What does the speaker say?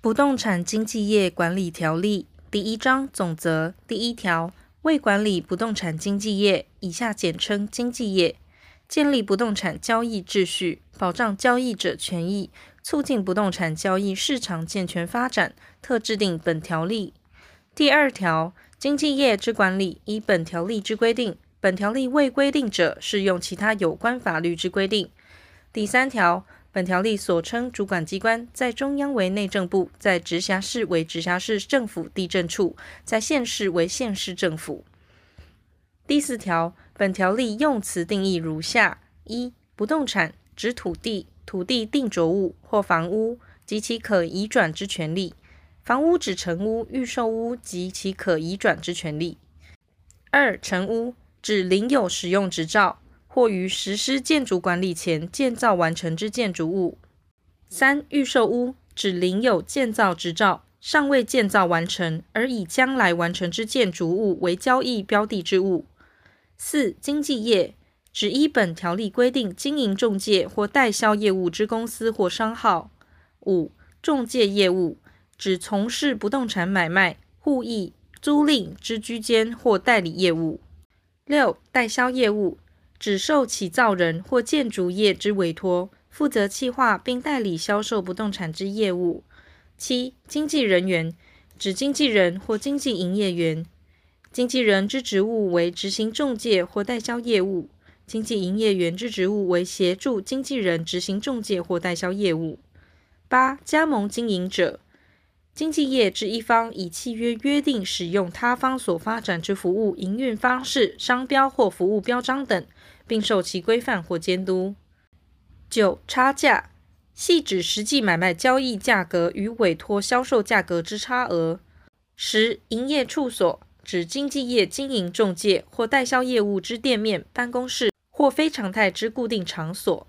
不动产经纪业管理条例第一章总则第一条，为管理不动产经纪业（以下简称经纪业），建立不动产交易秩序，保障交易者权益，促进不动产交易市场健全发展，特制定本条例。第二条，经纪业之管理依本条例之规定，本条例未规定者，适用其他有关法律之规定。第三条，本条例所称主管机关，在中央为内政部，在直辖市为直辖市政府地政处，在县市为县市政府。第四条，本条例用词定义如下：一、不动产指土地、土地定着物或房屋及其可移转之权利；房屋指成屋、预售屋及其可移转之权利。二、成屋指领有使用执照。或于实施建筑管理前建造完成之建筑物。三、预售屋指领有建造执照，尚未建造完成，而以将来完成之建筑物为交易标的之物。四、经纪业指依本条例规定经营中介或代销业务之公司或商号。五、中介业务指从事不动产买卖、互易、租赁之居间或代理业务。六、代销业务。指受起造人或建筑业之委托，负责企划并代理销售不动产之业务。七、经纪人员指经纪人或经纪营业员。经纪人之职务为执行中介或代销业务，经纪营业员之职务为协助经纪人执行中介或代销业务。八、加盟经营者。经纪业之一方以契约约定使用他方所发展之服务营运方式、商标或服务标章等，并受其规范或监督。九、差价，系指实际买卖交易价格与委托销售价格之差额。十、营业处所，指经纪业经营中介或代销业务之店面、办公室或非常态之固定场所。